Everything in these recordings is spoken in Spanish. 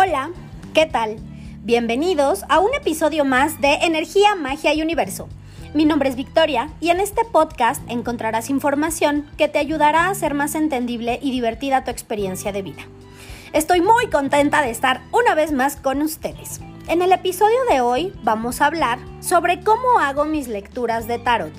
Hola, ¿qué tal? Bienvenidos a un episodio más de Energía, Magia y Universo. Mi nombre es Victoria y en este podcast encontrarás información que te ayudará a hacer más entendible y divertida tu experiencia de vida. Estoy muy contenta de estar una vez más con ustedes. En el episodio de hoy vamos a hablar sobre cómo hago mis lecturas de tarot.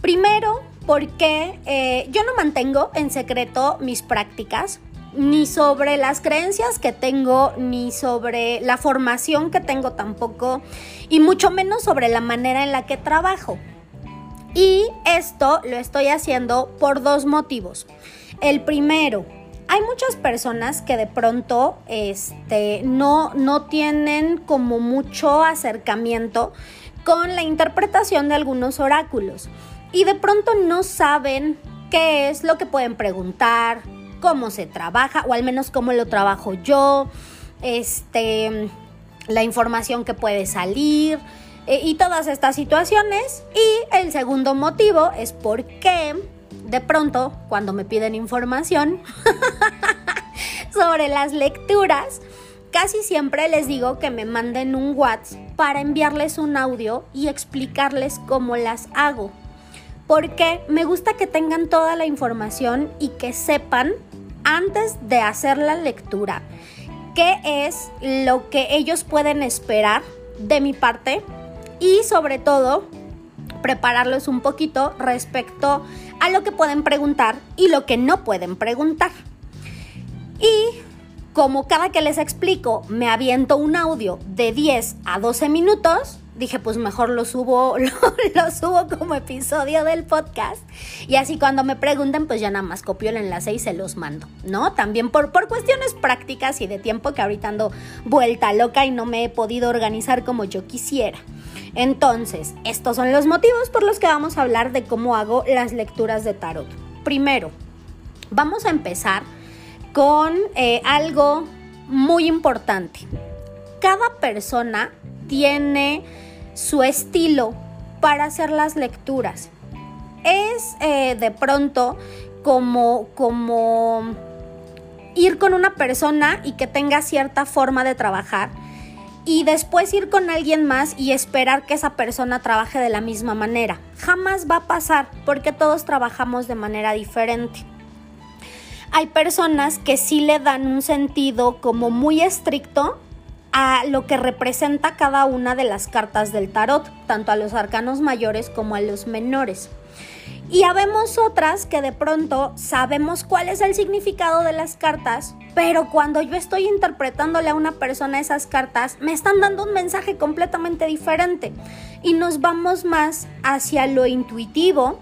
Primero, porque eh, yo no mantengo en secreto mis prácticas, ni sobre las creencias que tengo, ni sobre la formación que tengo tampoco, y mucho menos sobre la manera en la que trabajo. Y esto lo estoy haciendo por dos motivos. El primero, hay muchas personas que de pronto este, no, no tienen como mucho acercamiento con la interpretación de algunos oráculos y de pronto no saben qué es lo que pueden preguntar, cómo se trabaja, o al menos cómo lo trabajo yo, este, la información que puede salir eh, y todas estas situaciones. Y el segundo motivo es porque de pronto, cuando me piden información sobre las lecturas, casi siempre les digo que me manden un WhatsApp para enviarles un audio y explicarles cómo las hago. Porque me gusta que tengan toda la información y que sepan antes de hacer la lectura qué es lo que ellos pueden esperar de mi parte y sobre todo prepararlos un poquito respecto a lo que pueden preguntar y lo que no pueden preguntar. Y como cada que les explico me aviento un audio de 10 a 12 minutos, dije, pues mejor lo subo, lo, subo como episodio del podcast. Y así cuando me pregunten, pues ya nada más copio el enlace y se los mando, ¿no? También por, por cuestiones prácticas y de tiempo que ahorita ando vuelta loca y no me he podido organizar como yo quisiera. Entonces, estos son los motivos por los que vamos a hablar de cómo hago las lecturas de tarot. Primero, vamos a empezar con eh, algo muy importante. Cada persona tiene su estilo para hacer las lecturas. Es eh, de pronto como, como ir con una persona y que tenga cierta forma de trabajar y después ir con alguien más y esperar que esa persona trabaje de la misma manera. Jamás va a pasar porque todos trabajamos de manera diferente. Hay personas que sí le dan un sentido como muy estricto a lo que representa cada una de las cartas del tarot, tanto a los arcanos mayores como a los menores. Y habemos otras que de pronto sabemos cuál es el significado de las cartas, pero cuando yo estoy interpretándole a una persona esas cartas, me están dando un mensaje completamente diferente y nos vamos más hacia lo intuitivo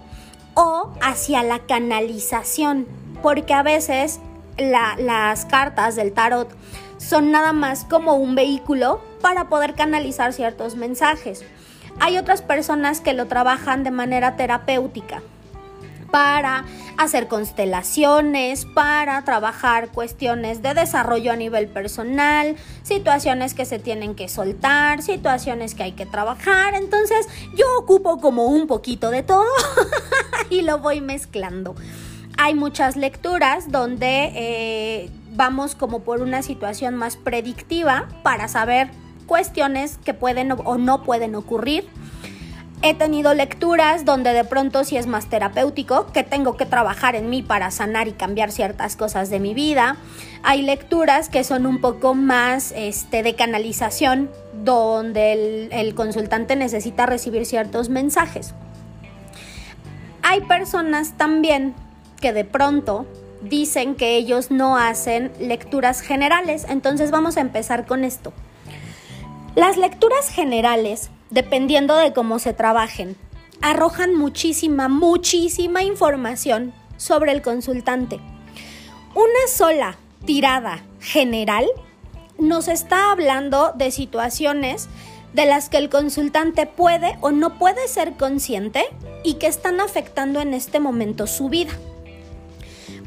o hacia la canalización, porque a veces las cartas del tarot son nada más como un vehículo para poder canalizar ciertos mensajes. Hay otras personas que lo trabajan de manera terapéutica para hacer constelaciones, para trabajar cuestiones de desarrollo a nivel personal, situaciones que se tienen que soltar, situaciones que hay que trabajar. Entonces yo ocupo como un poquito de todo y lo voy mezclando. Hay muchas lecturas donde eh, vamos como por una situación más predictiva para saber cuestiones que pueden o no pueden ocurrir. He tenido lecturas donde de pronto si es más terapéutico, que tengo que trabajar en mí para sanar y cambiar ciertas cosas de mi vida. Hay lecturas que son un poco más este, de canalización, donde el, el consultante necesita recibir ciertos mensajes. Hay personas también que de pronto dicen que ellos no hacen lecturas generales. Entonces vamos a empezar con esto. Las lecturas generales, dependiendo de cómo se trabajen, arrojan muchísima, muchísima información sobre el consultante. Una sola tirada general nos está hablando de situaciones de las que el consultante puede o no puede ser consciente y que están afectando en este momento su vida.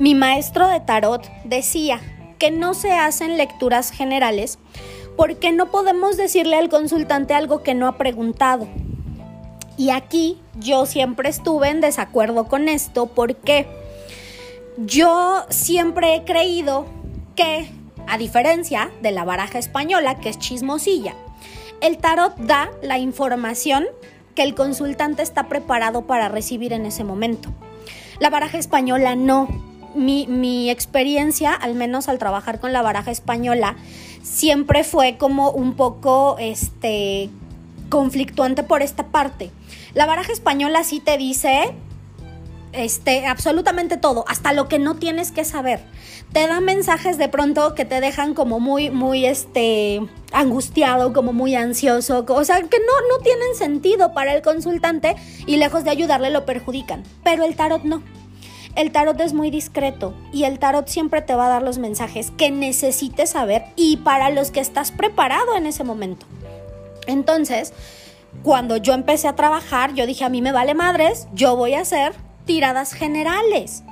Mi maestro de tarot decía que no se hacen lecturas generales porque no podemos decirle al consultante algo que no ha preguntado. Y aquí yo siempre estuve en desacuerdo con esto porque yo siempre he creído que A diferencia de la baraja española, que es chismosilla, el tarot da la información que el consultante está preparado para recibir en ese momento. La baraja española no. Mi, mi, experiencia, al menos al trabajar con la baraja española, siempre fue como un poco este, conflictuante por esta parte. La baraja española sí te dice este, absolutamente todo, hasta lo que no tienes que saber. Te da mensajes de pronto que te dejan como muy, muy, este, angustiado, como muy ansioso, o sea, que no, no tienen sentido para el consultante y lejos de ayudarle lo perjudican. Pero el tarot no. El tarot es muy discreto y el tarot siempre te va a dar los mensajes que necesites saber y para los que estás preparado en ese momento. Entonces, cuando yo empecé a trabajar, yo dije, a mí me vale madres, yo voy a hacer tiradas generales.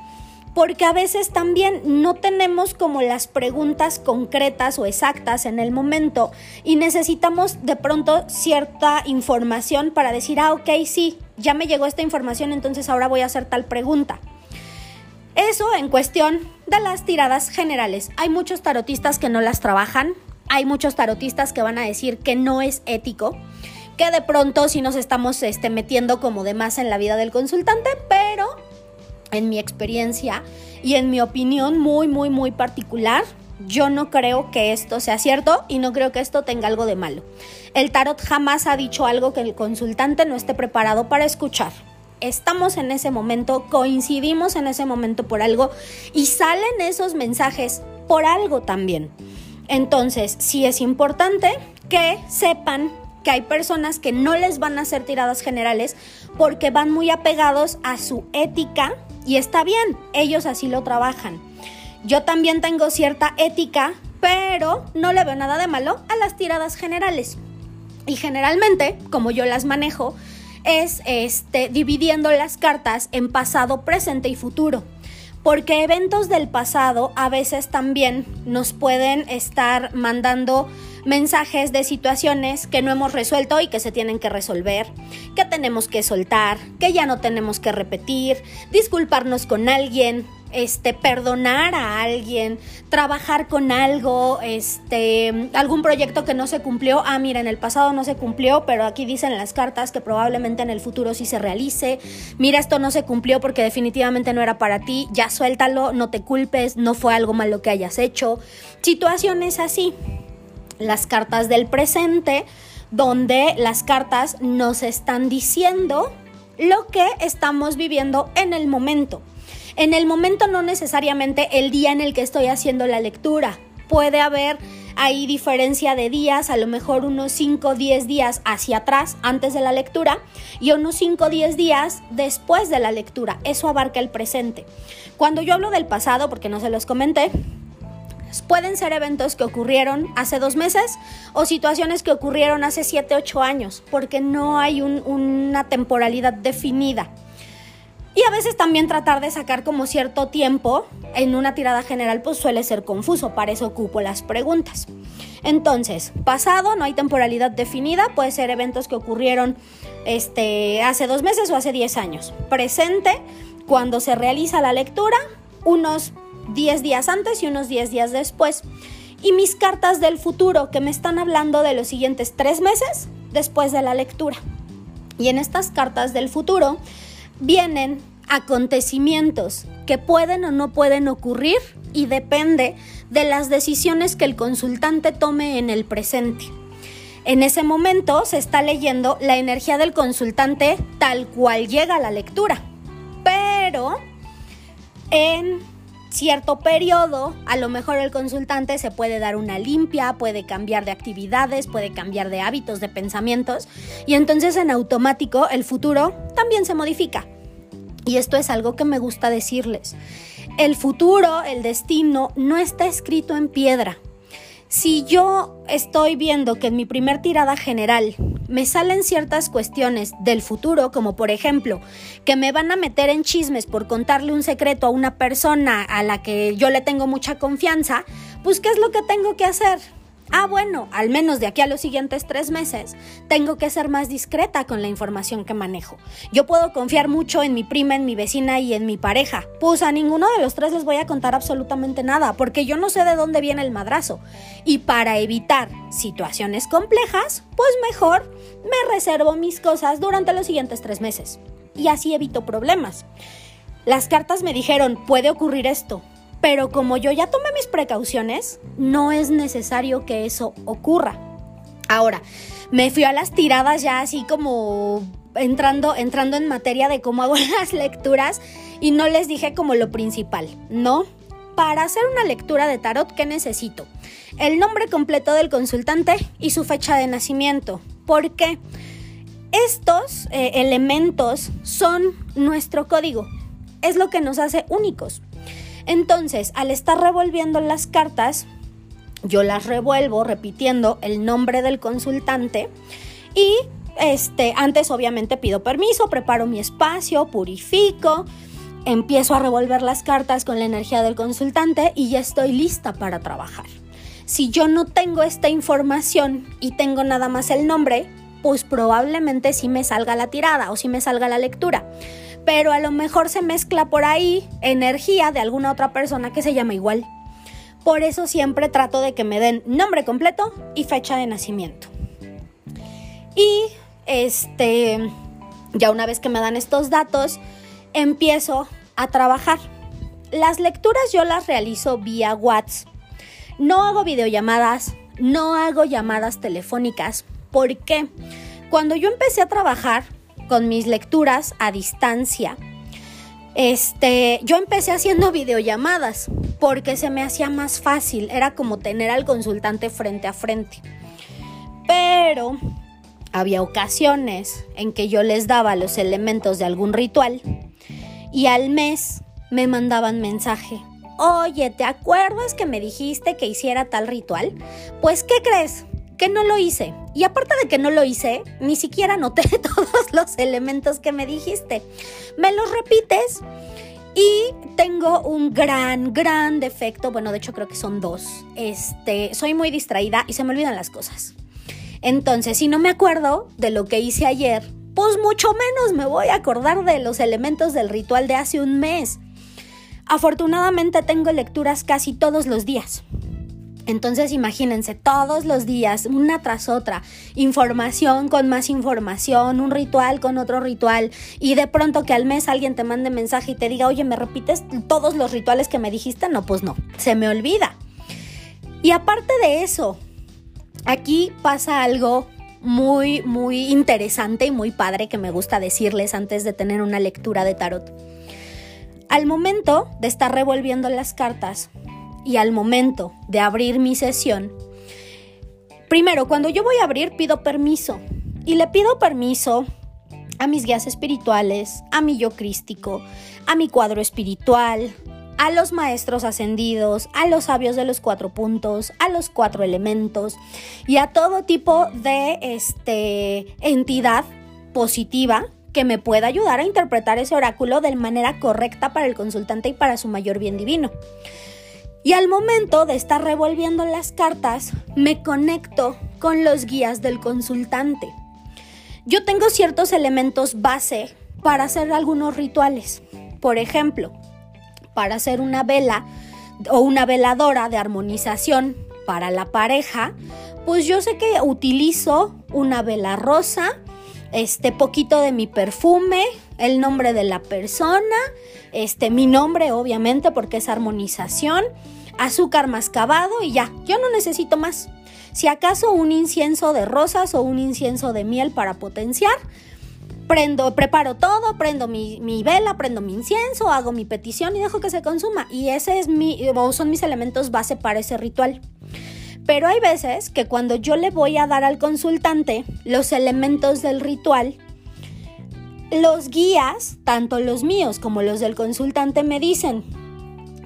Porque a veces también no tenemos como las preguntas concretas o exactas en el momento y necesitamos de pronto cierta información para decir, ah, ok, sí, ya me llegó esta información, entonces ahora voy a hacer tal pregunta. Eso en cuestión de las tiradas generales. Hay muchos tarotistas que no las trabajan, hay muchos tarotistas que van a decir que no es ético que de pronto sí nos estamos este, metiendo como de más en la vida del consultante, pero en mi experiencia y en mi opinión muy, muy, muy particular, yo no creo que esto sea cierto y no creo que esto tenga algo de malo. El tarot jamás ha dicho algo que el consultante no esté preparado para escuchar. Estamos en ese momento, coincidimos en ese momento por algo y salen esos mensajes por algo también. Entonces, sí es importante que sepan que hay personas que no les van a hacer tiradas generales porque van muy apegados a su ética y está bien, ellos así lo trabajan. Yo también tengo cierta ética, pero no le veo nada de malo a las tiradas generales. Y generalmente, como yo las manejo, es este dividiendo las cartas en pasado, presente y futuro. Porque eventos del pasado a veces también nos pueden estar mandando mensajes de situaciones que no hemos resuelto y que se tienen que resolver, que tenemos que soltar, que ya no tenemos que repetir, disculparnos con alguien, este, perdonar a alguien, trabajar con algo, este, algún proyecto que no se cumplió. Ah, mira, en el pasado no se cumplió, pero aquí dicen las cartas que probablemente en el futuro sí se realice. Mira, esto no se cumplió porque definitivamente no era para ti. Ya suéltalo, no te culpes, no fue algo malo que hayas hecho. Situaciones así las cartas del presente, donde las cartas nos están diciendo lo que estamos viviendo en el momento. En el momento no necesariamente el día en el que estoy haciendo la lectura. Puede haber ahí diferencia de días, a lo mejor unos 5 o 10 días hacia atrás antes de la lectura y unos 5 o 10 días después de la lectura. Eso abarca el presente. Cuando yo hablo del pasado, porque no se los comenté, Pueden ser eventos que ocurrieron hace dos meses o situaciones que ocurrieron hace siete, ocho años, porque no hay una temporalidad definida. Y a veces también tratar de sacar como cierto tiempo en una tirada general pues suele ser confuso, para eso ocupo las preguntas. Entonces, pasado, no hay temporalidad definida, puede ser eventos que ocurrieron este, hace dos meses o hace diez años. Presente, cuando se realiza la lectura, unos 10 días antes y unos 10 días después. Y mis cartas del futuro que me están hablando de los siguientes tres meses después de la lectura. Y en estas cartas del futuro vienen acontecimientos que pueden o no pueden ocurrir y depende de las decisiones que el consultante tome en el presente. En ese momento se está leyendo la energía del consultante tal cual llega a la lectura. Pero en cierto periodo, a lo mejor el consultante se puede dar una limpia, puede cambiar de actividades, puede cambiar de hábitos, de pensamientos, y entonces en automático el futuro también se modifica. Y esto es algo que me gusta decirles. El futuro, el destino, no está escrito en piedra. Si yo estoy viendo que en mi primer tirada general me salen ciertas cuestiones del futuro, como por ejemplo, que me van a meter en chismes por contarle un secreto a una persona a la que yo le tengo mucha confianza, pues ¿qué es lo que tengo que hacer? Ah, bueno, al menos de aquí a los siguientes tres meses, tengo que ser más discreta con la información que manejo. Yo puedo confiar mucho en mi prima, en mi vecina y en mi pareja. Pues a ninguno de los tres les voy a contar absolutamente nada, porque yo no sé de dónde viene el madrazo. Y para evitar situaciones complejas, pues mejor me reservo mis cosas durante los siguientes tres meses. Y así evito problemas. Las cartas me dijeron, puede ocurrir esto, pero como yo ya tomé mis precauciones, no es necesario que eso ocurra. Ahora, me fui a las tiradas ya así como entrando, entrando en materia de cómo hago las lecturas y no les dije como lo principal, ¿no? Para hacer una lectura de tarot, ¿qué necesito? El nombre completo del consultante y su fecha de nacimiento. ¿Por qué? Estos eh, elementos son nuestro código, es lo que nos hace únicos. Entonces, al estar revolviendo las cartas, yo las revuelvo repitiendo el nombre del consultante y este, antes obviamente pido permiso, preparo mi espacio, purifico, empiezo a revolver las cartas con la energía del consultante y ya estoy lista para trabajar. Si yo no tengo esta información y tengo nada más el nombre, pues probablemente sí me salga la tirada o sí me salga la lectura pero a lo mejor se mezcla por ahí energía de alguna otra persona que se llama igual. Por eso siempre trato de que me den nombre completo y fecha de nacimiento. Y este, ya una vez que me dan estos datos, empiezo a trabajar. Las lecturas yo las realizo vía WhatsApp. No hago videollamadas, no hago llamadas telefónicas. ¿Por qué? Cuando yo empecé a trabajar, con mis lecturas a distancia. Este, yo empecé haciendo videollamadas porque se me hacía más fácil, era como tener al consultante frente a frente. Pero había ocasiones en que yo les daba los elementos de algún ritual y al mes me mandaban mensaje. Oye, ¿te acuerdas que me dijiste que hiciera tal ritual? Pues, ¿qué crees? Que no lo hice. Y aparte de que no lo hice, ni siquiera noté todos los elementos que me dijiste. Me los repites y tengo un gran, gran defecto. Bueno, de hecho creo que son dos. Este, soy muy distraída y se me olvidan las cosas. Entonces, si no me acuerdo de lo que hice ayer, pues mucho menos me voy a acordar de los elementos del ritual de hace un mes. Afortunadamente tengo lecturas casi todos los días. Entonces imagínense todos los días, una tras otra, información con más información, un ritual con otro ritual, y de pronto que al mes alguien te mande mensaje y te diga, oye, ¿me repites todos los rituales que me dijiste? No, pues no, se me olvida. Y aparte de eso, aquí pasa algo muy, muy interesante y muy padre que me gusta decirles antes de tener una lectura de tarot. Al momento de estar revolviendo las cartas, y al momento de abrir mi sesión, primero, cuando yo voy a abrir, pido permiso. Y le pido permiso a mis guías espirituales, a mi yo crístico, a mi cuadro espiritual, a los maestros ascendidos, a los sabios de los cuatro puntos, a los cuatro elementos y a todo tipo de este, entidad positiva que me pueda ayudar a interpretar ese oráculo de manera correcta para el consultante y para su mayor bien divino. Y al momento de estar revolviendo las cartas, me conecto con los guías del consultante. Yo tengo ciertos elementos base para hacer algunos rituales. Por ejemplo, para hacer una vela o una veladora de armonización para la pareja, pues yo sé que utilizo una vela rosa, este poquito de mi perfume, el nombre de la persona, este mi nombre obviamente porque es armonización, azúcar mascabado y ya, yo no necesito más. Si acaso un incienso de rosas o un incienso de miel para potenciar, prendo, preparo todo, prendo mi, mi, vela, prendo mi incienso, hago mi petición y dejo que se consuma. Y ese es mi, son mis elementos base para ese ritual. Pero hay veces que cuando yo le voy a dar al consultante los elementos del ritual, los guías, tanto los míos como los del consultante, me dicen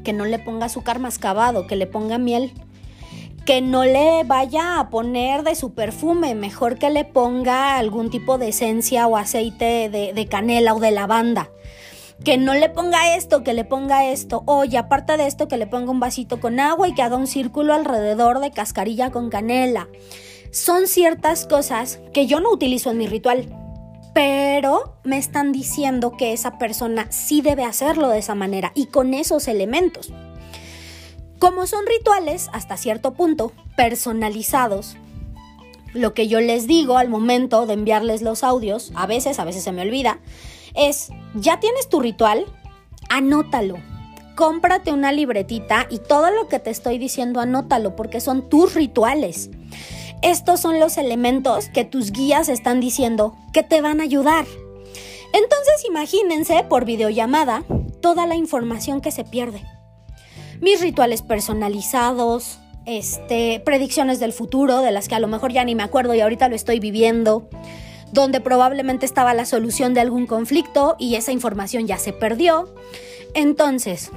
que no le ponga azúcar mascabado, que le ponga miel, que no le vaya a poner de su perfume, mejor que le ponga algún tipo de esencia o aceite de, canela o de lavanda. que no le ponga esto, que le ponga esto, oye, aparte de esto, que le ponga un vasito con agua y que haga un círculo alrededor de cascarilla con canela. Son ciertas cosas que yo no utilizo en mi ritual, pero me están diciendo que esa persona sí debe hacerlo de esa manera y con esos elementos. Como son rituales, hasta cierto punto, personalizados, lo que yo les digo al momento de enviarles los audios, a veces, a veces se me olvida, es, ya tienes tu ritual, anótalo. Cómprate una libretita y todo lo que te estoy diciendo anótalo porque son tus rituales. Estos son los elementos que tus guías están diciendo que te van a ayudar. Entonces imagínense por videollamada toda la información que se pierde. Mis rituales personalizados, este, predicciones del futuro, de las que a lo mejor ya ni me acuerdo y ahorita lo estoy viviendo, donde probablemente estaba la solución de algún conflicto y esa información ya se perdió. Entonces,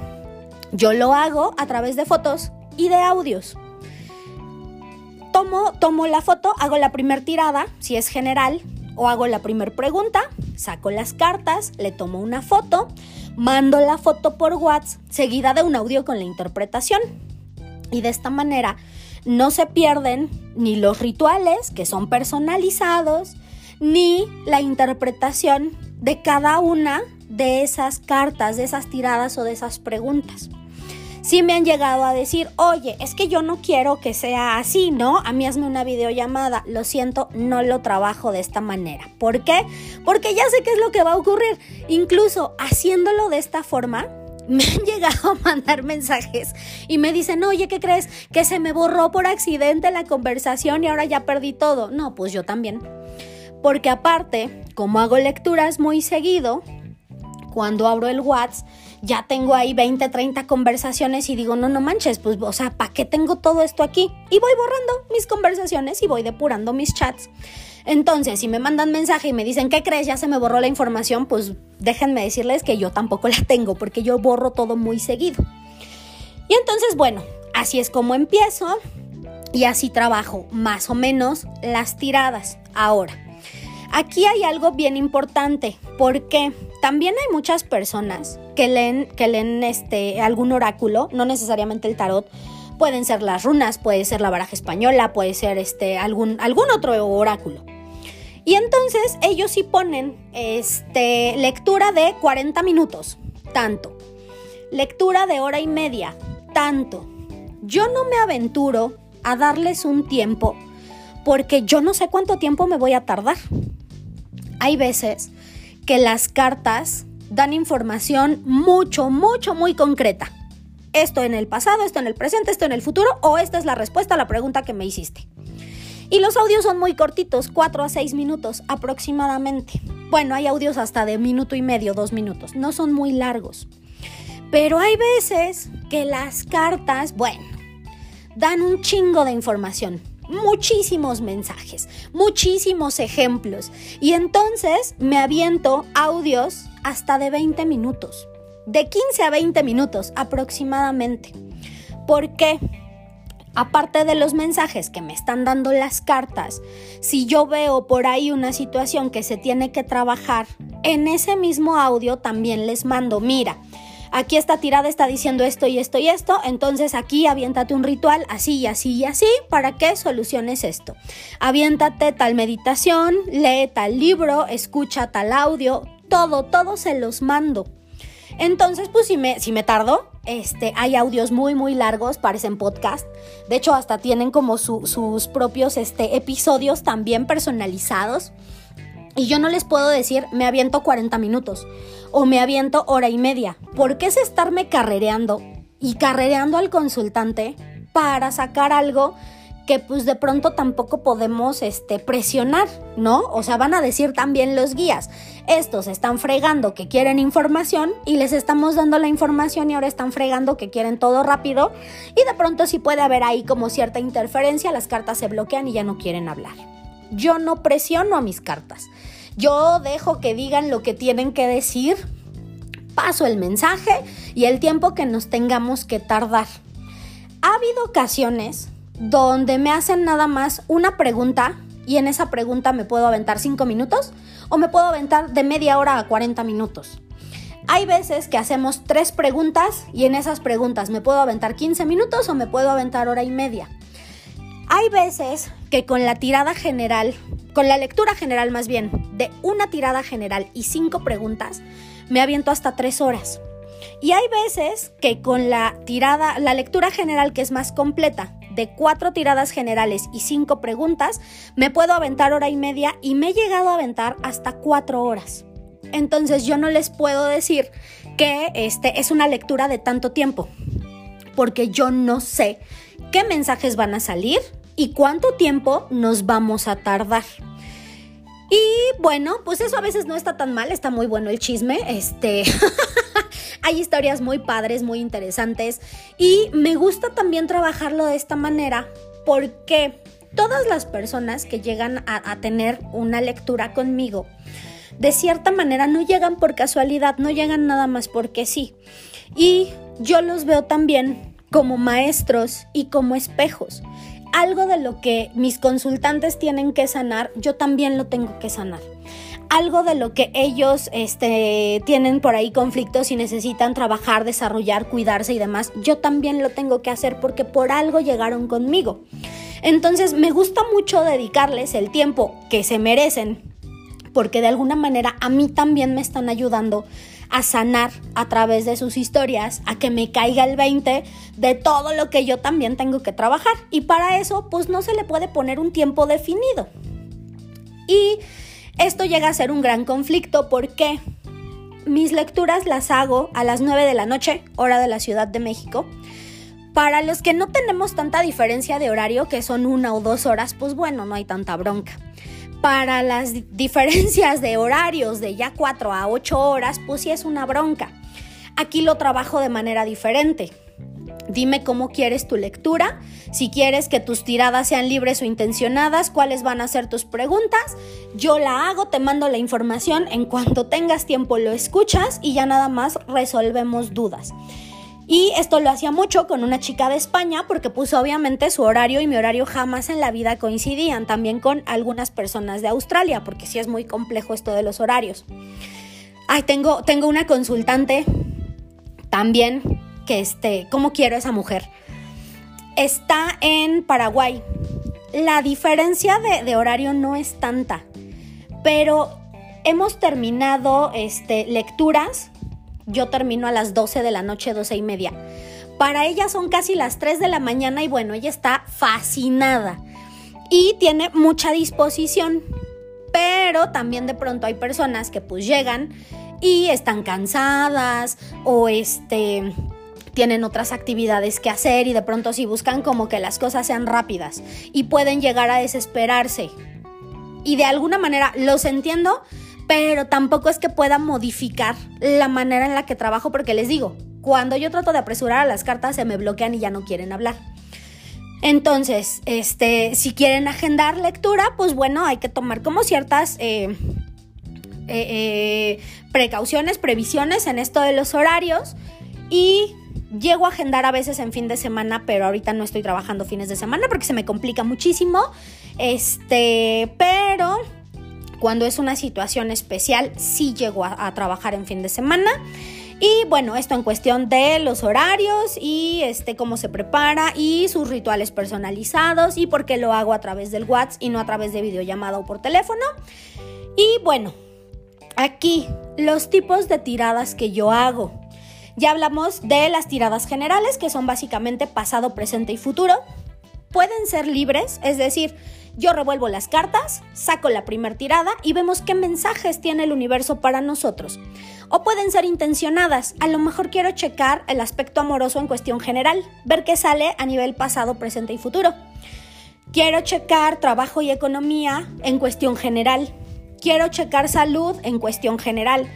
yo lo hago a través de fotos y de audios. Tomo, tomo la foto, hago la primera tirada, si es general, o hago la primera pregunta, saco las cartas, le tomo una foto, mando la foto por WhatsApp, seguida de un audio con la interpretación. Y de esta manera no se pierden ni los rituales, que son personalizados, ni la interpretación de cada una de esas cartas, de esas tiradas o de esas preguntas. Sí me han llegado a decir, oye, es que yo no quiero que sea así, ¿no? A mí hazme una videollamada. Lo siento, no lo trabajo de esta manera. ¿Por qué? Porque ya sé qué es lo que va a ocurrir. Incluso haciéndolo de esta forma, me han llegado a mandar mensajes y me dicen, oye, ¿qué crees? Que se me borró por accidente la conversación y ahora ya perdí todo. No, pues yo también. Porque aparte, como hago lecturas muy seguido, cuando abro el WhatsApp, ya tengo ahí 20, 30 conversaciones y digo, no, no manches, pues, o sea, ¿para qué tengo todo esto aquí? Y voy borrando mis conversaciones y voy depurando mis chats. Entonces, si me mandan mensaje y me dicen, ¿qué crees? Ya se me borró la información, pues déjenme decirles que yo tampoco la tengo, porque yo borro todo muy seguido. Y entonces, bueno, así es como empiezo y así trabajo más o menos las tiradas. Ahora, Aquí hay algo bien importante, porque también hay muchas personas que leen, que leen este, algún oráculo, no necesariamente el tarot, pueden ser las runas, puede ser la baraja española, puede ser este, algún, algún otro oráculo. Y entonces ellos sí ponen este, lectura de 40 minutos, tanto. Lectura de hora y media, tanto. Yo no me aventuro a darles un tiempo porque yo no sé cuánto tiempo me voy a tardar hay veces que las cartas dan información mucho, mucho, muy concreta. Esto en el pasado, esto en el presente, esto en el futuro, o esta es la respuesta a la pregunta que me hiciste. Y los audios son muy cortitos, 4 a 6 minutos aproximadamente. Bueno, hay audios hasta de minuto y medio, dos minutos, no son muy largos. Pero hay veces que las cartas, bueno, dan un chingo de información muchísimos mensajes, muchísimos ejemplos. Y entonces me aviento audios hasta de 20 minutos, de 15 a 20 minutos aproximadamente. ¿Por qué? Aparte de los mensajes que me están dando las cartas, si yo veo por ahí una situación que se tiene que trabajar, en ese mismo audio también les mando, mira, aquí esta tirada está diciendo esto y esto y esto, entonces aquí aviéntate un ritual así y así y así para que soluciones esto. Aviéntate tal meditación, lee tal libro, escucha tal audio, todo, todo se los mando. Entonces, pues si me, tardo, este, hay audios muy, muy largos, parecen podcast. De hecho, hasta tienen como sus propios este, episodios también personalizados. Y yo no les puedo decir, me aviento 40 minutos o me aviento hora y media. ¿Por qué es estarme carrereando y carrereando al consultante para sacar algo que pues de pronto tampoco podemos este, presionar, ¿no? O sea, van a decir también los guías, estos están fregando que quieren información y les estamos dando la información y ahora están fregando que quieren todo rápido y de pronto sí puede haber ahí como cierta interferencia, las cartas se bloquean y ya no quieren hablar. Yo no presiono a mis cartas. Yo dejo que digan lo que tienen que decir, paso el mensaje y el tiempo que nos tengamos que tardar. Ha habido ocasiones donde me hacen nada más una pregunta y en esa pregunta me puedo aventar 5 minutos o me puedo aventar de media hora a 40 minutos. Hay veces que hacemos tres preguntas y en esas preguntas me puedo aventar 15 minutos o me puedo aventar hora y media. Hay veces que con la tirada general, con la lectura general más bien, de una tirada general y cinco preguntas, me aviento hasta tres horas. Y hay veces que con la tirada, la lectura general que es más completa, de cuatro tiradas generales y cinco preguntas, me puedo aventar hora y media y me he llegado a aventar hasta cuatro horas. Entonces yo no les puedo decir que este es una lectura de tanto tiempo, porque yo no sé qué mensajes van a salir y cuánto tiempo nos vamos a tardar. Y bueno, pues eso a veces no está tan mal, está muy bueno el chisme. Este hay historias muy padres, muy interesantes y me gusta también trabajarlo de esta manera porque todas las personas que llegan a, a tener una lectura conmigo, de cierta manera no llegan por casualidad, no llegan nada más porque sí. Y yo los veo también como maestros y como espejos algo de lo que mis consultantes tienen que sanar, yo también lo tengo que sanar. Algo de lo que ellos este, tienen por ahí conflictos y necesitan trabajar, desarrollar, cuidarse y demás, yo también lo tengo que hacer porque por algo llegaron conmigo. Entonces me gusta mucho dedicarles el tiempo que se merecen porque de alguna manera a mí también me están ayudando a sanar a través de sus historias, a que me caiga el 20 de todo lo que yo también tengo que trabajar. Y para eso, pues no se le puede poner un tiempo definido. Y esto llega a ser un gran conflicto porque mis lecturas las hago a las 9 de la noche, hora de la Ciudad de México. Para los que no tenemos tanta diferencia de horario, que son una o dos horas, pues bueno, no hay tanta bronca. Para las diferencias de horarios de ya 4 a 8 horas, pues es una bronca. Aquí lo trabajo de manera diferente. Dime cómo quieres tu lectura, si quieres que tus tiradas sean libres o intencionadas, cuáles van a ser tus preguntas. Yo la hago, te mando la información, en cuanto tengas tiempo lo escuchas y ya nada más resolvemos dudas. Y esto lo hacía mucho con una chica de España porque puso obviamente su horario y mi horario jamás en la vida coincidían. También con algunas personas de Australia porque sí es muy complejo esto de los horarios. Ay, tengo, tengo una consultante también que este, ¿cómo quiero esa mujer? Está en Paraguay. La diferencia de, de horario no es tanta, pero hemos terminado este, lecturas yo termino a las 12 de la noche, 12 y media. Para ella son casi las 3 de la mañana y bueno, ella está fascinada y tiene mucha disposición. Pero también de pronto hay personas que pues llegan y están cansadas o este tienen otras actividades que hacer y de pronto si buscan como que las cosas sean rápidas y pueden llegar a desesperarse. Y de alguna manera los entiendo, pero tampoco es que pueda modificar la manera en la que trabajo porque les digo, cuando yo trato de apresurar a las cartas se me bloquean y ya no quieren hablar. Entonces, este, si quieren agendar lectura, pues bueno, hay que tomar como ciertas eh, eh, eh, precauciones, previsiones en esto de los horarios y llego a agendar a veces en fin de semana, pero ahorita no estoy trabajando fines de semana porque se me complica muchísimo. Este, pero cuando es una situación especial, sí llego a, trabajar en fin de semana. Y bueno, esto en cuestión de los horarios y este cómo se prepara y sus rituales personalizados y por qué lo hago a través del WhatsApp y no a través de videollamada o por teléfono. Y bueno, aquí los tipos de tiradas que yo hago. Ya hablamos de las tiradas generales, que son básicamente pasado, presente y futuro. Pueden ser libres, es decir, yo revuelvo las cartas, saco la primer tirada y vemos qué mensajes tiene el universo para nosotros. O pueden ser intencionadas, a lo mejor quiero checar el aspecto amoroso en cuestión general, ver qué sale a nivel pasado, presente y futuro. Quiero checar trabajo y economía en cuestión general. Quiero checar salud en cuestión general.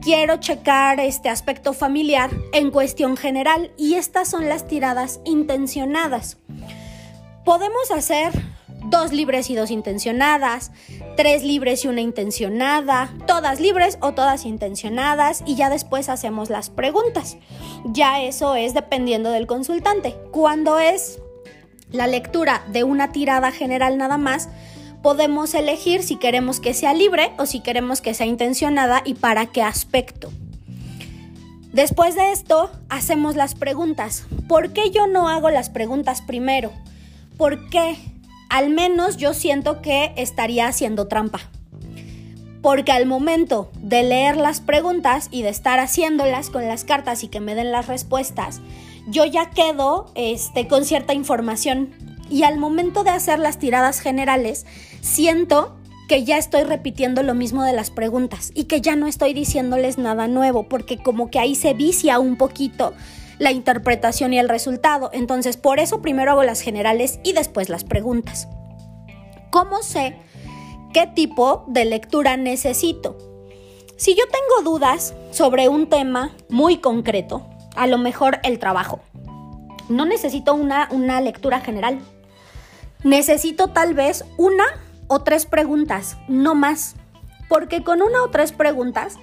Quiero checar este aspecto familiar en cuestión general y estas son las tiradas intencionadas. Podemos hacer dos libres y dos intencionadas, tres libres y una intencionada, todas libres o todas intencionadas y ya después hacemos las preguntas. Ya eso es dependiendo del consultante. Cuando es la lectura de una tirada general nada más, podemos elegir si queremos que sea libre o si queremos que sea intencionada y para qué aspecto. Después de esto, hacemos las preguntas. ¿Por qué yo no hago las preguntas primero? ¿Por qué? Al menos yo siento que estaría haciendo trampa. Porque al momento de leer las preguntas y de estar haciéndolas con las cartas y que me den las respuestas, yo ya quedo este, con cierta información. Y al momento de hacer las tiradas generales, siento que ya estoy repitiendo lo mismo de las preguntas y que ya no estoy diciéndoles nada nuevo, porque como que ahí se vicia un poquito la interpretación y el resultado. Entonces, por eso primero hago las generales y después las preguntas. ¿Cómo sé qué tipo de lectura necesito? Si yo tengo dudas sobre un tema muy concreto, a lo mejor el trabajo, no necesito una, una lectura general. Necesito tal vez una o tres preguntas, no más. Porque con una o tres preguntas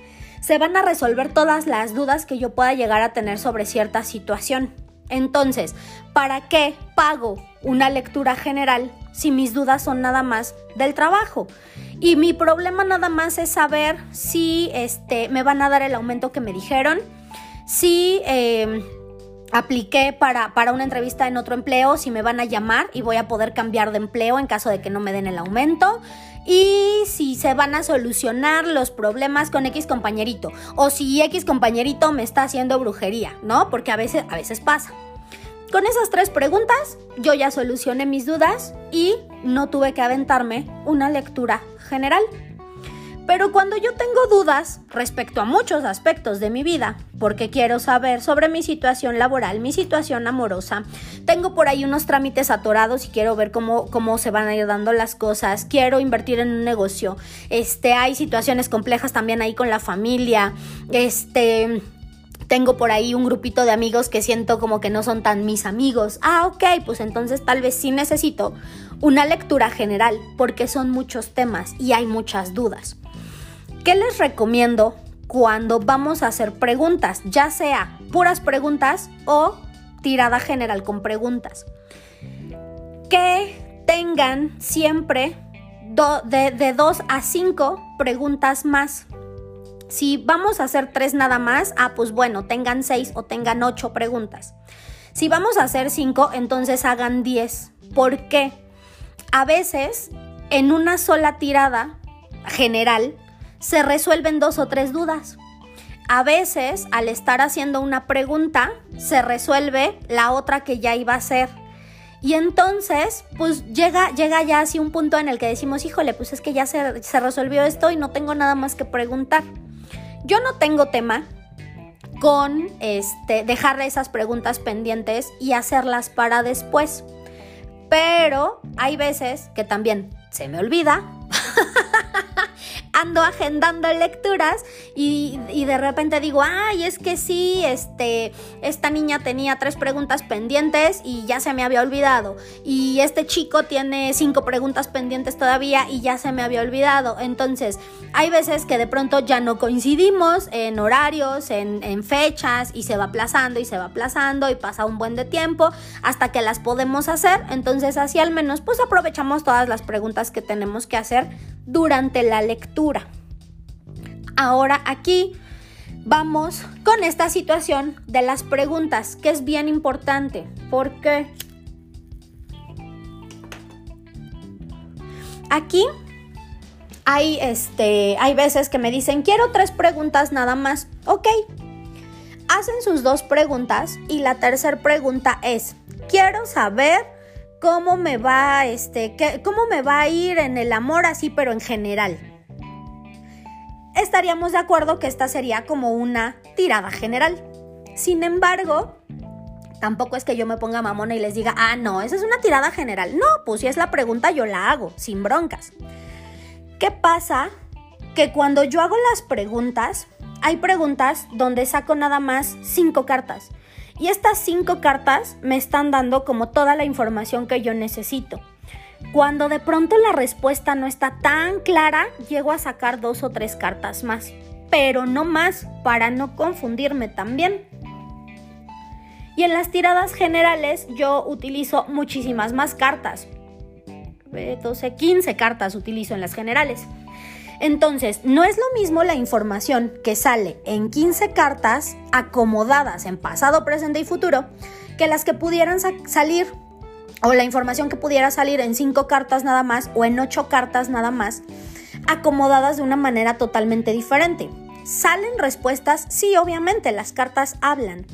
se van a resolver todas las dudas que yo pueda llegar a tener sobre cierta situación. Entonces, ¿para qué pago una lectura general si mis dudas son nada más del trabajo? Y mi problema nada más es saber si este, me van a dar el aumento que me dijeron, si em, apliqué para, para una entrevista en otro empleo, si me van a llamar y voy a poder cambiar de empleo en caso de que no me den el aumento y si se van a solucionar los problemas con X compañerito o si X compañerito me está haciendo brujería, ¿no? Porque a veces, a veces pasa. Con esas tres preguntas yo ya solucioné mis dudas y no tuve que aventarme una lectura general. Pero cuando yo tengo dudas respecto a muchos aspectos de mi vida, porque quiero saber sobre mi situación laboral, mi situación amorosa, tengo por ahí unos trámites atorados y quiero ver cómo, cómo se van a ir dando las cosas, quiero invertir en un negocio, este, hay situaciones complejas también ahí con la familia, este... Tengo por ahí un grupito de amigos que siento como que no son tan mis amigos. Ah, ok, pues entonces tal vez sí necesito una lectura general porque son muchos temas y hay muchas dudas. ¿Qué les recomiendo cuando vamos a hacer preguntas? Ya sea puras preguntas o tirada general con preguntas. Que tengan siempre de, de dos a cinco preguntas más. Si vamos a hacer tres nada más, ah, pues bueno, tengan seis o tengan ocho preguntas. Si vamos a hacer cinco, entonces hagan diez. ¿Por qué? A veces, en una sola tirada general, se resuelven dos o tres dudas. A veces, al estar haciendo una pregunta, se resuelve la otra que ya iba a hacer. Y entonces, pues llega, llega ya así un punto en el que decimos, híjole, pues es que ya se, resolvió esto y no tengo nada más que preguntar. Yo no tengo tema con este, dejar esas preguntas pendientes y hacerlas para después. Pero hay veces que también se me olvida ando agendando lecturas y, de repente digo, ay, es que sí, este, esta niña tenía tres preguntas pendientes y ya se me había olvidado. Y este chico tiene cinco preguntas pendientes todavía y ya se me había olvidado. Entonces, hay veces que de pronto ya no coincidimos en horarios, en, en fechas y se va aplazando y se va aplazando y pasa un buen de tiempo hasta que las podemos hacer. Entonces, así al menos, pues aprovechamos todas las preguntas que tenemos que hacer durante la lectura. Ahora aquí vamos con esta situación de las preguntas, que es bien importante. porque Aquí hay, este, hay veces que me dicen, quiero tres preguntas nada más. Ok. Hacen sus dos preguntas y la tercera pregunta es, quiero saber cómo me va, este, cómo me va a ir en el amor así, pero en general. Estaríamos de acuerdo que esta sería como una tirada general. Sin embargo, tampoco es que yo me ponga mamona y les diga, ah, no, esa es una tirada general. No, pues si es la pregunta, yo la hago, sin broncas. ¿Qué pasa? Que cuando yo hago las preguntas, hay preguntas donde saco nada más cinco cartas. Y estas cinco cartas me están dando como toda la información que yo necesito. Cuando de pronto la respuesta no está tan clara, llego a sacar dos o tres cartas más, pero no más para no confundirme también. Y en las tiradas generales yo utilizo muchísimas más cartas. 12, 15 cartas utilizo en las generales. Entonces, no es lo mismo la información que sale en 15 cartas acomodadas en pasado, presente y futuro que las que pudieran salir o la información que pudiera salir en 5 cartas nada más o en 8 cartas nada más acomodadas de una manera totalmente diferente. ¿Salen respuestas? Sí, obviamente, las cartas hablan.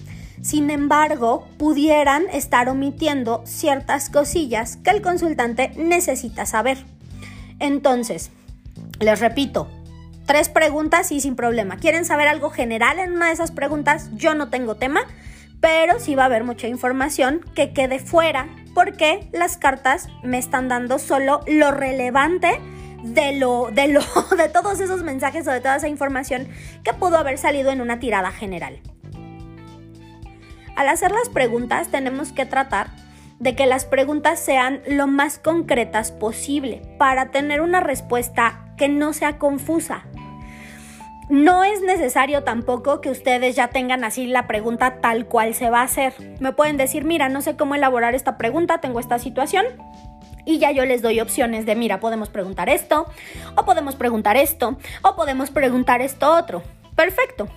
Sin embargo, pudieran estar omitiendo ciertas cosillas que el consultante necesita saber. Entonces, les repito, tres preguntas y sin problema. ¿Quieren saber algo general en una de esas preguntas? Yo no tengo tema, pero sí va a haber mucha información que quede fuera porque las cartas me están dando solo lo relevante de lo, de lo, de todos esos mensajes o de toda esa información que pudo haber salido en una tirada general. Al hacer las preguntas tenemos que tratar de que las preguntas sean lo más concretas posible para tener una respuesta que no sea confusa. No es necesario tampoco que ustedes ya tengan así la pregunta tal cual se va a hacer. Me pueden decir, mira, no sé cómo elaborar esta pregunta, tengo esta situación, y ya yo les doy opciones de, mira, podemos preguntar esto, o podemos preguntar esto, o podemos preguntar esto otro. Perfecto.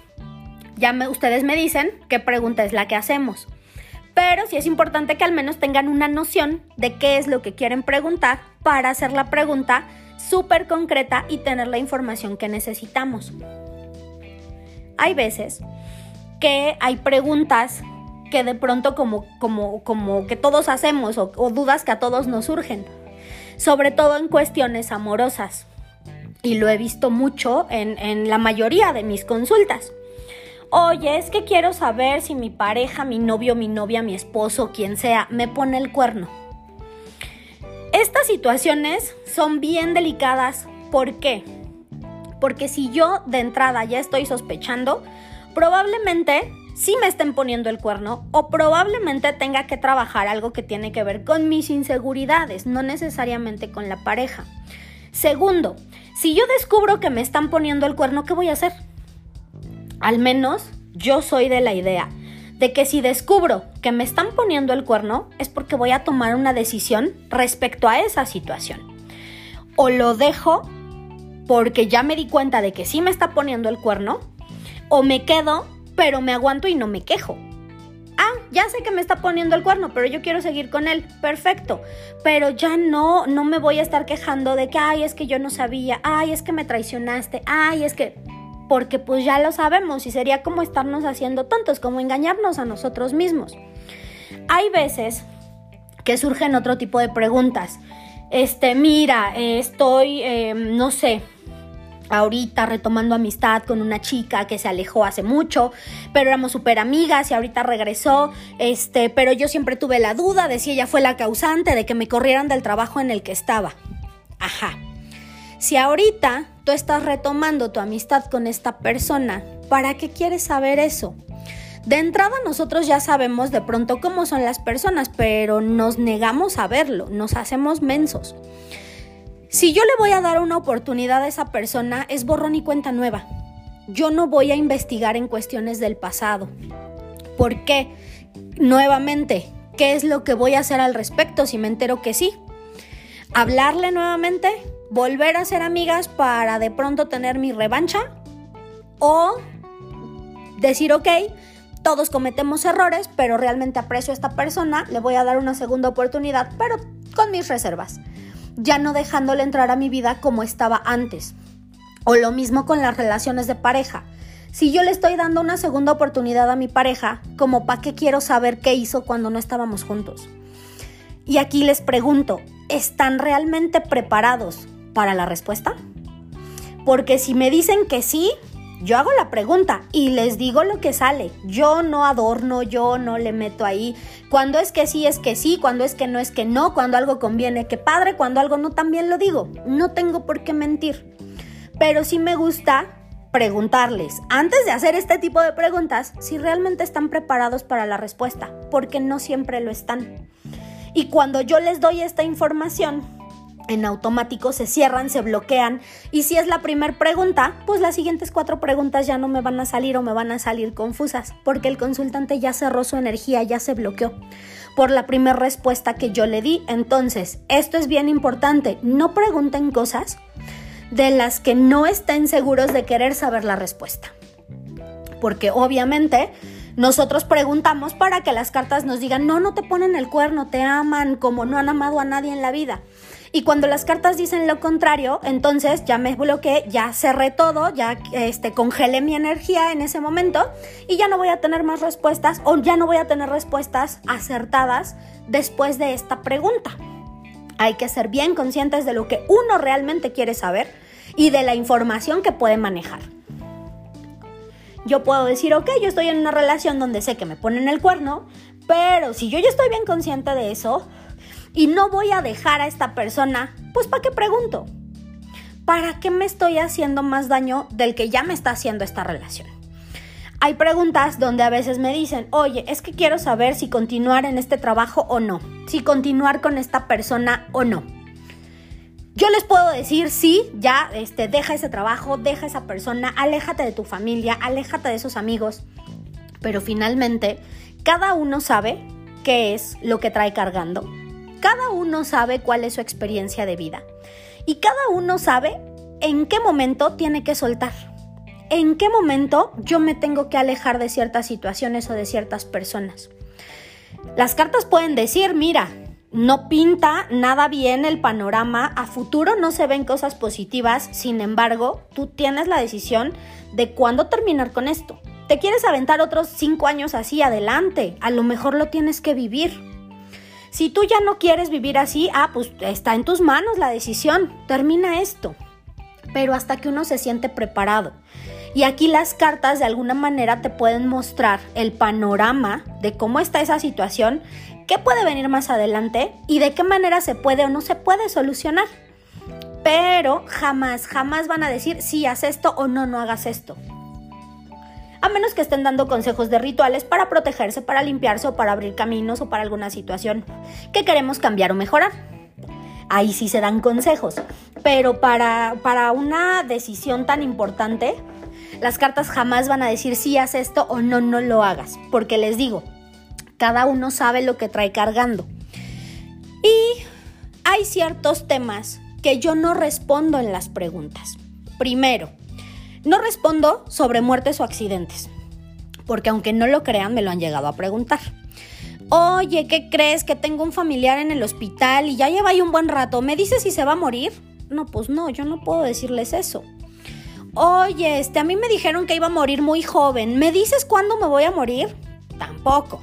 Ya me, ustedes me dicen qué pregunta es la que hacemos. Pero sí es importante que al menos tengan una noción de qué es lo que quieren preguntar para hacer la pregunta súper concreta y tener la información que necesitamos. Hay veces que hay preguntas que de pronto como, como, como que todos hacemos o, dudas que a todos nos surgen, sobre todo en cuestiones amorosas. Y lo he visto mucho en, en la mayoría de mis consultas. Oye, es que quiero saber si mi pareja, mi novio, mi novia, mi esposo, quien sea, me pone el cuerno. Estas situaciones son bien delicadas. ¿Por qué? Porque si yo de entrada ya estoy sospechando, probablemente sí me estén poniendo el cuerno o probablemente tenga que trabajar algo que tiene que ver con mis inseguridades, no necesariamente con la pareja. Segundo, si yo descubro que me están poniendo el cuerno, ¿qué voy a hacer? Al menos yo soy de la idea de que si descubro que me están poniendo el cuerno es porque voy a tomar una decisión respecto a esa situación. O lo dejo porque ya me di cuenta de que sí me está poniendo el cuerno, o me quedo pero me aguanto y no me quejo. Ah, ya sé que me está poniendo el cuerno, pero yo quiero seguir con él. Perfecto. Pero ya no, no me voy a estar quejando de que, ay, es que yo no sabía, ay, es que me traicionaste, ay, es que... Porque pues ya lo sabemos y sería como estarnos haciendo tontos, como engañarnos a nosotros mismos. Hay veces que surgen otro tipo de preguntas. Este, mira, estoy, eh, no sé, ahorita retomando amistad con una chica que se alejó hace mucho, pero éramos súper amigas y ahorita regresó, este, pero yo siempre tuve la duda de si ella fue la causante de que me corrieran del trabajo en el que estaba. Ajá. Si ahorita tú estás retomando tu amistad con esta persona, ¿para qué quieres saber eso? De entrada nosotros ya sabemos de pronto cómo son las personas, pero nos negamos a verlo, nos hacemos mensos. Si yo le voy a dar una oportunidad a esa persona, es borrón y cuenta nueva. Yo no voy a investigar en cuestiones del pasado. ¿Por qué? Nuevamente, ¿qué es lo que voy a hacer al respecto si me entero que sí? ¿Hablarle nuevamente? ¿Volver a ser amigas para de pronto tener mi revancha? ¿O decir, ok, todos cometemos errores, pero realmente aprecio a esta persona, le voy a dar una segunda oportunidad, pero con mis reservas? ya no dejándole entrar a mi vida como estaba antes. O lo mismo con las relaciones de pareja. Si yo le estoy dando una segunda oportunidad a mi pareja, como para qué quiero saber qué hizo cuando no estábamos juntos. Y aquí les pregunto, ¿están realmente preparados para la respuesta? Porque si me dicen que sí, yo hago la pregunta y les digo lo que sale. Yo no adorno, yo no le meto ahí. Cuando es que sí es que sí, cuando es que no es que no, cuando algo conviene que padre, cuando algo no también lo digo. No tengo por qué mentir. Pero sí me gusta preguntarles, antes de hacer este tipo de preguntas, si realmente están preparados para la respuesta, porque no siempre lo están. Y cuando yo les doy esta información, en automático se cierran, se bloquean y si es la primera pregunta, pues las siguientes cuatro preguntas ya no me van a salir o me van a salir confusas porque el consultante ya cerró su energía, ya se bloqueó por la primera respuesta que yo le di. Entonces, esto es bien importante, no pregunten cosas de las que no estén seguros de querer saber la respuesta. Porque obviamente nosotros preguntamos para que las cartas nos digan, no, no te ponen el cuerno, te aman como no han amado a nadie en la vida. Y cuando las cartas dicen lo contrario, entonces ya me bloqueé, ya cerré todo, ya este, congelé mi energía en ese momento y ya no voy a tener más respuestas o ya no voy a tener respuestas acertadas después de esta pregunta. Hay que ser bien conscientes de lo que uno realmente quiere saber y de la información que puede manejar. Yo puedo decir, ok, yo estoy en una relación donde sé que me ponen el cuerno, pero si yo ya estoy bien consciente de eso, y no voy a dejar a esta persona, pues ¿para qué pregunto? ¿Para qué me estoy haciendo más daño del que ya me está haciendo esta relación? Hay preguntas donde a veces me dicen, oye, es que quiero saber si continuar en este trabajo o no, si continuar con esta persona o no. Yo les puedo decir, sí, ya, este, deja ese trabajo, deja esa persona, aléjate de tu familia, aléjate de esos amigos. Pero finalmente, cada uno sabe qué es lo que trae cargando cada uno sabe cuál es su experiencia de vida y cada uno sabe en qué momento tiene que soltar. En qué momento yo me tengo que alejar de ciertas situaciones o de ciertas personas. Las cartas pueden decir, mira, no pinta nada bien el panorama, a futuro no se ven cosas positivas, sin embargo, tú tienes la decisión de cuándo terminar con esto. ¿Te quieres aventar otros cinco años así adelante? A lo mejor lo tienes que vivir. Si tú ya no quieres vivir así, ah, pues está en tus manos la decisión, termina esto. Pero hasta que uno se siente preparado. Y aquí las cartas de alguna manera te pueden mostrar el panorama de cómo está esa situación, qué puede venir más adelante y de qué manera se puede o no se puede solucionar. Pero jamás, jamás van a decir si haz esto o no, no hagas esto a menos que estén dando consejos de rituales para protegerse, para limpiarse o para abrir caminos o para alguna situación que queremos cambiar o mejorar. Ahí sí se dan consejos, pero para, para una decisión tan importante, las cartas jamás van a decir si haz esto o no, no lo hagas, porque les digo, cada uno sabe lo que trae cargando. Y hay ciertos temas que yo no respondo en las preguntas. Primero, no respondo sobre muertes o accidentes, porque aunque no lo crean, me lo han llegado a preguntar. Oye, ¿qué crees? Que tengo un familiar en el hospital y ya lleva ahí un buen rato. ¿Me dices si se va a morir? No, pues no, yo no puedo decirles eso. Oye, este, a mí me dijeron que iba a morir muy joven. ¿Me dices cuándo me voy a morir? Tampoco.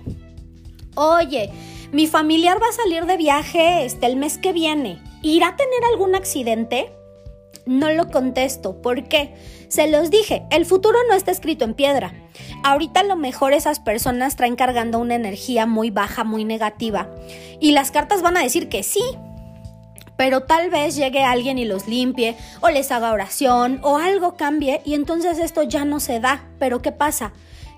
Oye, mi familiar va a salir de viaje este, el mes que viene. ¿Irá a tener algún accidente? No lo contesto. ¿Por qué? Se los dije, el futuro no está escrito en piedra. Ahorita a lo mejor esas personas traen cargando una energía muy baja, muy negativa. Y las cartas van a decir que sí. Pero tal vez llegue alguien y los limpie, o les haga oración, o algo cambie, y entonces esto ya no se da. Pero ¿qué pasa?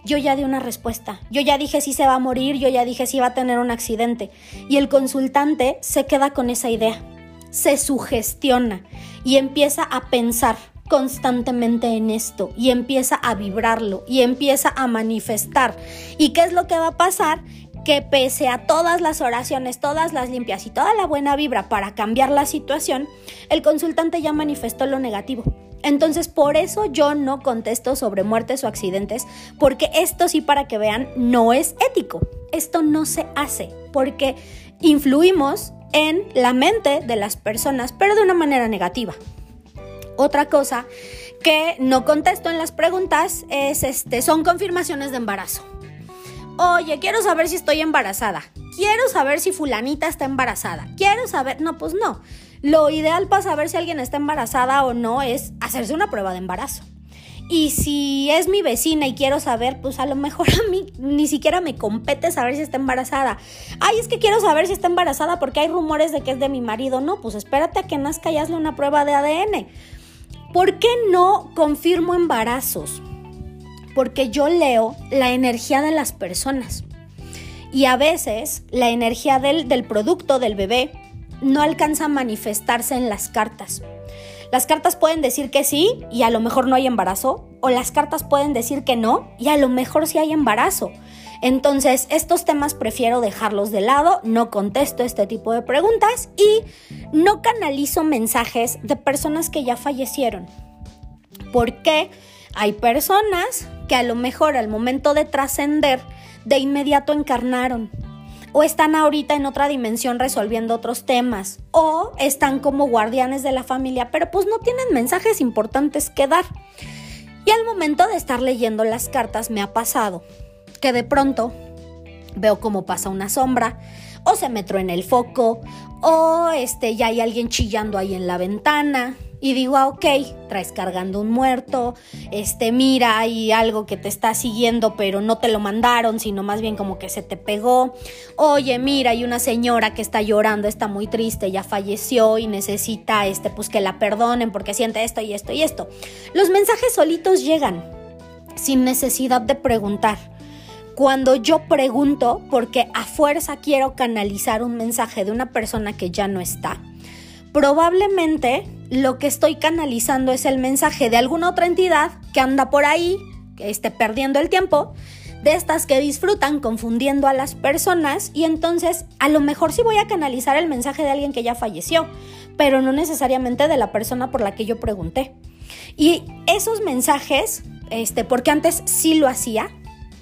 yo ya di una respuesta. Yo ya dije si se va a morir, yo ya dije si va a tener un accidente. Y el consultante se queda con esa idea se sugestiona y empieza a pensar constantemente en esto y empieza a vibrarlo y empieza a manifestar. ¿Y qué es lo que va a pasar? Que pese a todas las oraciones, todas las limpias y toda la buena vibra para cambiar la situación, el consultante ya manifestó lo negativo. Entonces, por eso yo no contesto sobre muertes o accidentes, porque esto sí, para que vean, no es ético. Esto no se hace, porque influimos en la mente de las personas, pero de una manera negativa. Otra cosa que no contesto en las preguntas es este, son confirmaciones de embarazo. Oye, quiero saber si estoy embarazada. Quiero saber si fulanita está embarazada. Quiero saber, no, pues no. Lo ideal para saber si alguien está embarazada o no es hacerse una prueba de embarazo. Y si es mi vecina y quiero saber, pues a lo mejor a mí ni siquiera me compete saber si está embarazada. Ay, es que quiero saber si está embarazada porque hay rumores de que es de mi marido. No, pues espérate a que nazca y hazle una prueba de ADN. ¿Por qué no confirmo embarazos? Porque yo leo la energía de las personas. Y a veces la energía del, del producto del bebé no alcanza a manifestarse en las cartas. Las cartas pueden decir que sí y a lo mejor no hay embarazo, o las cartas pueden decir que no y a lo mejor sí hay embarazo. Entonces, estos temas prefiero dejarlos de lado, no contesto este tipo de preguntas y no canalizo mensajes de personas que ya fallecieron. Porque hay personas que a lo mejor al momento de trascender, de inmediato encarnaron o están ahorita en otra dimensión resolviendo otros temas, o están como guardianes de la familia, pero pues no tienen mensajes importantes que dar. Y al momento de estar leyendo las cartas me ha pasado que de pronto veo cómo pasa una sombra, o se me en el foco, o este, ya hay alguien chillando ahí en la ventana, y digo, ah, ok, traes cargando un muerto, este, mira, hay algo que te está siguiendo, pero no te lo mandaron, sino más bien como que se te pegó. Oye, mira, hay una señora que está llorando, está muy triste, ya falleció y necesita, este, pues que la perdonen porque siente esto y esto y esto. Los mensajes solitos llegan, sin necesidad de preguntar cuando yo pregunto, porque a fuerza quiero canalizar un mensaje de una persona que ya no está, probablemente lo que estoy canalizando es el mensaje de alguna otra entidad que anda por ahí, que esté perdiendo el tiempo, de estas que disfrutan confundiendo a las personas y entonces a lo mejor sí voy a canalizar el mensaje de alguien que ya falleció, pero no necesariamente de la persona por la que yo pregunté. Y esos mensajes, este, porque antes sí lo hacía,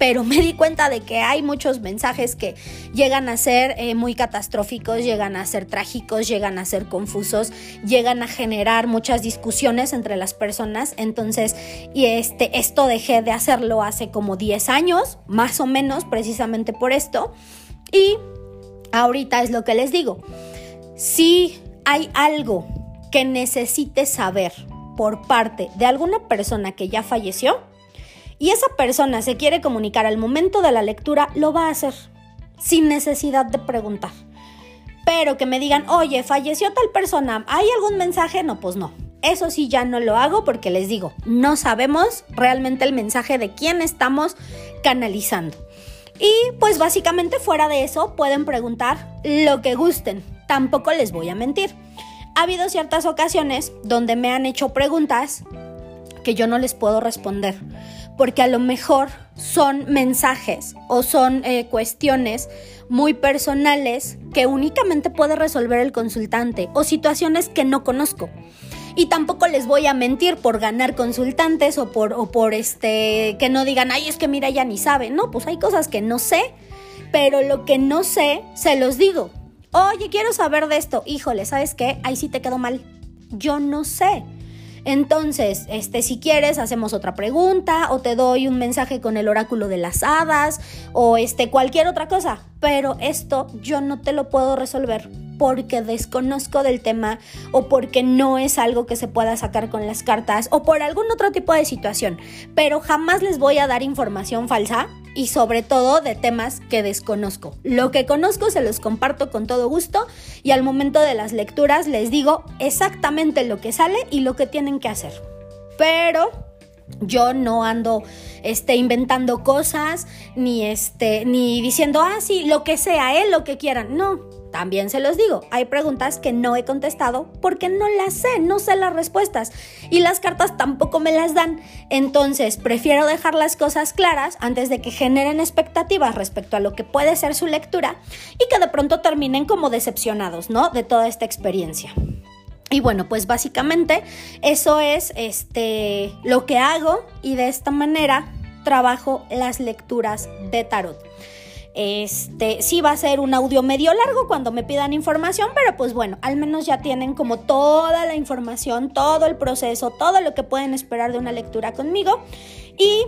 pero me di cuenta de que hay muchos mensajes que llegan a ser eh, muy catastróficos, llegan a ser trágicos, llegan a ser confusos, llegan a generar muchas discusiones entre las personas. Entonces, y este, esto dejé de hacerlo hace como 10 años, más o menos, precisamente por esto. Y ahorita es lo que les digo. Si hay algo que necesite saber por parte de alguna persona que ya falleció, y esa persona se quiere comunicar al momento de la lectura, lo va a hacer sin necesidad de preguntar. Pero que me digan, oye, falleció tal persona, ¿hay algún mensaje? No, pues no. Eso sí ya no lo hago porque les digo, no sabemos realmente el mensaje de quién estamos canalizando. Y pues básicamente fuera de eso pueden preguntar lo que gusten. Tampoco les voy a mentir. Ha habido ciertas ocasiones donde me han hecho preguntas que yo no les puedo responder porque a lo mejor son mensajes o son eh, cuestiones muy personales que únicamente puede resolver el consultante o situaciones que no conozco. Y tampoco les voy a mentir por ganar consultantes o por, o por este, que no digan, ay, es que mira, ya ni sabe. No, pues hay cosas que no sé, pero lo que no sé, se los digo. Oye, quiero saber de esto. Híjole, ¿sabes qué? Ahí sí te quedó mal. Yo no sé. Entonces, este, si quieres, hacemos otra pregunta o te doy un mensaje con el oráculo de las hadas o este, cualquier otra cosa. Pero esto yo no te lo puedo resolver porque desconozco del tema o porque no es algo que se pueda sacar con las cartas o por algún otro tipo de situación. Pero jamás les voy a dar información falsa y sobre todo de temas que desconozco. Lo que conozco se los comparto con todo gusto y al momento de las lecturas les digo exactamente lo que sale y lo que tienen que hacer. Pero yo no ando este, inventando cosas ni, este, ni diciendo, ah, sí, lo que sea, ¿eh? lo que quieran. No, también se los digo, hay preguntas que no he contestado porque no las sé, no sé las respuestas y las cartas tampoco me las dan. Entonces, prefiero dejar las cosas claras antes de que generen expectativas respecto a lo que puede ser su lectura y que de pronto terminen como decepcionados, ¿no? De toda esta experiencia. Y bueno, pues básicamente eso es este lo que hago y de esta manera trabajo las lecturas de tarot. Este, sí va a ser un audio medio largo cuando me pidan información, pero pues bueno, al menos ya tienen como toda la información, todo el proceso, todo lo que pueden esperar de una lectura conmigo y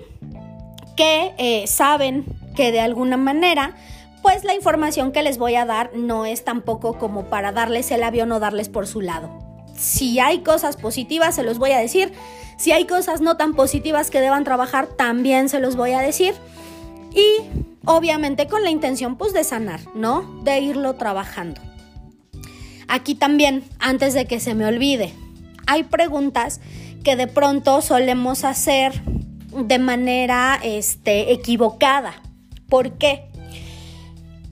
que eh, saben que de alguna manera pues la información que les voy a dar no es tampoco como para darles el avión o darles por su lado. Si hay cosas positivas, se los voy a decir. Si hay cosas no tan positivas que deban trabajar, también se los voy a decir. Y obviamente con la intención pues de sanar, ¿no? De irlo trabajando. Aquí también, antes de que se me olvide, hay preguntas que de pronto solemos hacer de manera este, equivocada. ¿Por qué?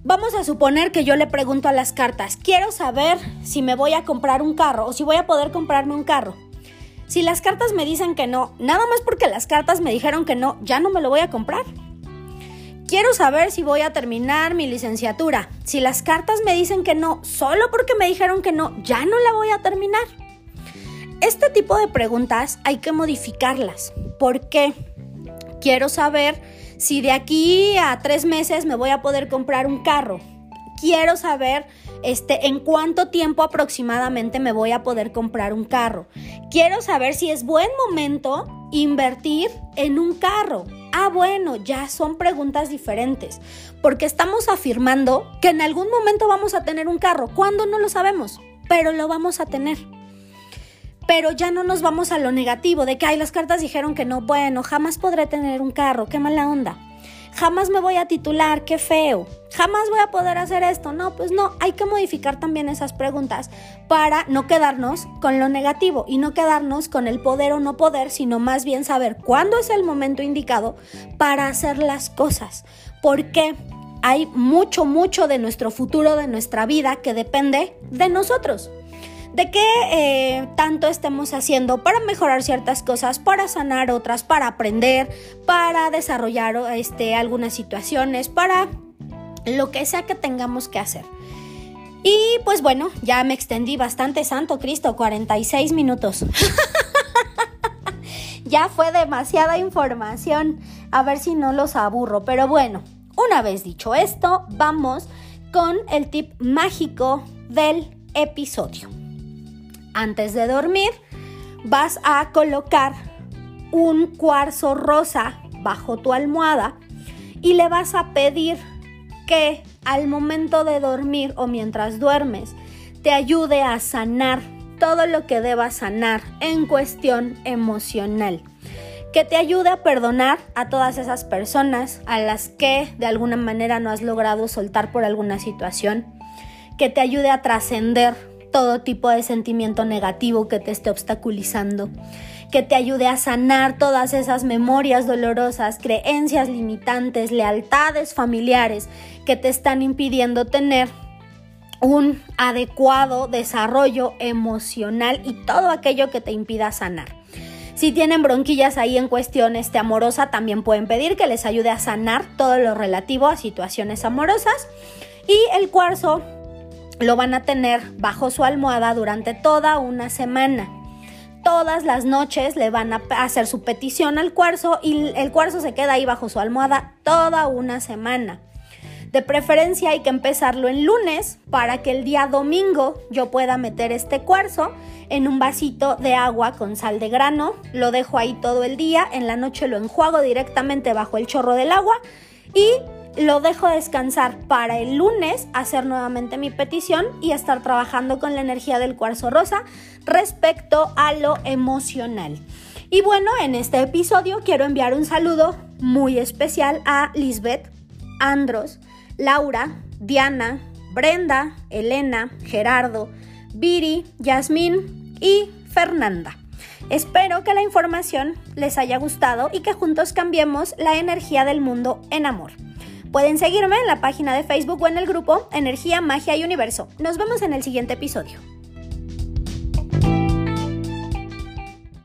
Vamos a suponer que yo le pregunto a las cartas, quiero saber si me voy a comprar un carro o si voy a poder comprarme un carro. Si las cartas me dicen que no, nada más porque las cartas me dijeron que no, ya no me lo voy a comprar quiero saber si voy a terminar mi licenciatura. Si las cartas me dicen que no, solo porque me dijeron que no, ya no la voy a terminar. Este tipo de preguntas hay que modificarlas. ¿Por qué? Quiero saber si de aquí a tres meses me voy a poder comprar un carro. Quiero saber este, en cuánto tiempo aproximadamente me voy a poder comprar un carro. Quiero saber si es buen momento invertir en un carro. Ah, bueno, ya son preguntas diferentes, porque estamos afirmando que en algún momento vamos a tener un carro. ¿Cuándo? No lo sabemos, pero lo vamos a tener. Pero ya no nos vamos a lo negativo de que, ay, las cartas dijeron que no, bueno, jamás podré tener un carro, qué mala onda jamás me voy a titular, qué feo, jamás voy a poder hacer esto. No, pues no, hay que modificar también esas preguntas para no quedarnos con lo negativo y no quedarnos con el poder o no poder, sino más bien saber cuándo es el momento indicado para hacer las cosas. Porque hay mucho, mucho de nuestro futuro, de nuestra vida, que depende de nosotros de qué eh, tanto estemos haciendo para mejorar ciertas cosas, para sanar otras, para aprender, para desarrollar este, algunas situaciones, para lo que sea que tengamos que hacer. Y pues bueno, ya me extendí bastante, Santo Cristo, 46 minutos. ya fue demasiada información, a ver si no los aburro, pero bueno, una vez dicho esto, vamos con el tip mágico del episodio antes de dormir, vas a colocar un cuarzo rosa bajo tu almohada y le vas a pedir que al momento de dormir o mientras duermes te ayude a sanar todo lo que debas sanar en cuestión emocional. Que te ayude a perdonar a todas esas personas a las que de alguna manera no has logrado soltar por alguna situación. Que te ayude a trascender todo tipo de sentimiento negativo que te esté obstaculizando, que te ayude a sanar todas esas memorias dolorosas, creencias limitantes, lealtades familiares que te están impidiendo tener un adecuado desarrollo emocional y todo aquello que te impida sanar. Si tienen bronquillas ahí en cuestión este, amorosa, también pueden pedir que les ayude a sanar todo lo relativo a situaciones amorosas. Y el cuarzo lo van a tener bajo su almohada durante toda una semana. Todas las noches le van a hacer su petición al cuarzo y el cuarzo se queda ahí bajo su almohada toda una semana. De preferencia hay que empezarlo en lunes para que el día domingo yo pueda meter este cuarzo en un vasito de agua con sal de grano. Lo dejo ahí todo el día. En la noche lo enjuago directamente bajo el chorro del agua y lo dejo descansar para el lunes hacer nuevamente mi petición y estar trabajando con la energía del cuarzo rosa respecto a lo emocional. Y bueno, en este episodio quiero enviar un saludo muy especial a Lisbeth, Andros, Laura, Diana, Brenda, Elena, Gerardo, Viri, Yasmín y Fernanda. Espero que la información les haya gustado y que juntos cambiemos la energía del mundo en amor. Pueden seguirme en la página de Facebook o en el grupo Energía, Magia y Universo. Nos vemos en el siguiente episodio.